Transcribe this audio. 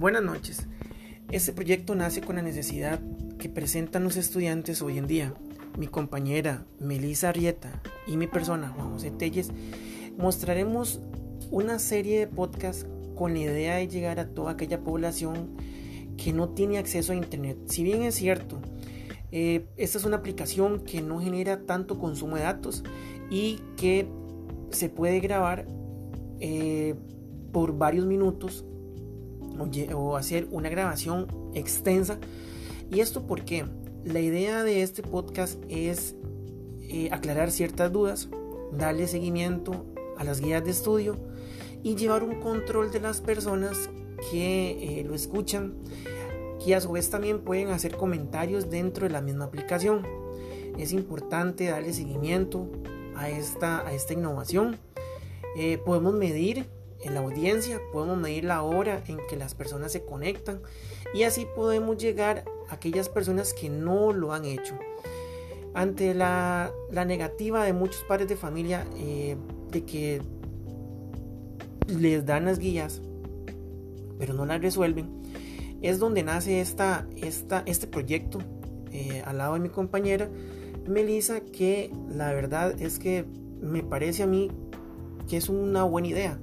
Buenas noches. Este proyecto nace con la necesidad que presentan los estudiantes hoy en día. Mi compañera Melissa Arrieta y mi persona Juan José Telles mostraremos una serie de podcasts con la idea de llegar a toda aquella población que no tiene acceso a Internet. Si bien es cierto, eh, esta es una aplicación que no genera tanto consumo de datos y que se puede grabar eh, por varios minutos o, hacer una grabación extensa. ¿Y esto porque La idea de este podcast es eh, aclarar ciertas dudas, darle seguimiento a las guías de estudio y llevar un control de las personas que lo escuchan y a su vez también pueden hacer comentarios dentro de la misma aplicación. Es importante darle seguimiento a esta, a esta innovación. Eh, podemos medir en la audiencia, podemos medir la hora en que las personas se conectan y así podemos llegar a aquellas personas que no lo han hecho. Ante la, negativa de muchos padres de familia eh, de que les dan las guías, pero no las resuelven, es donde nace esta, esta, este proyecto eh, al lado de mi compañera Melissa, que la verdad es que me parece a mí que es una buena idea.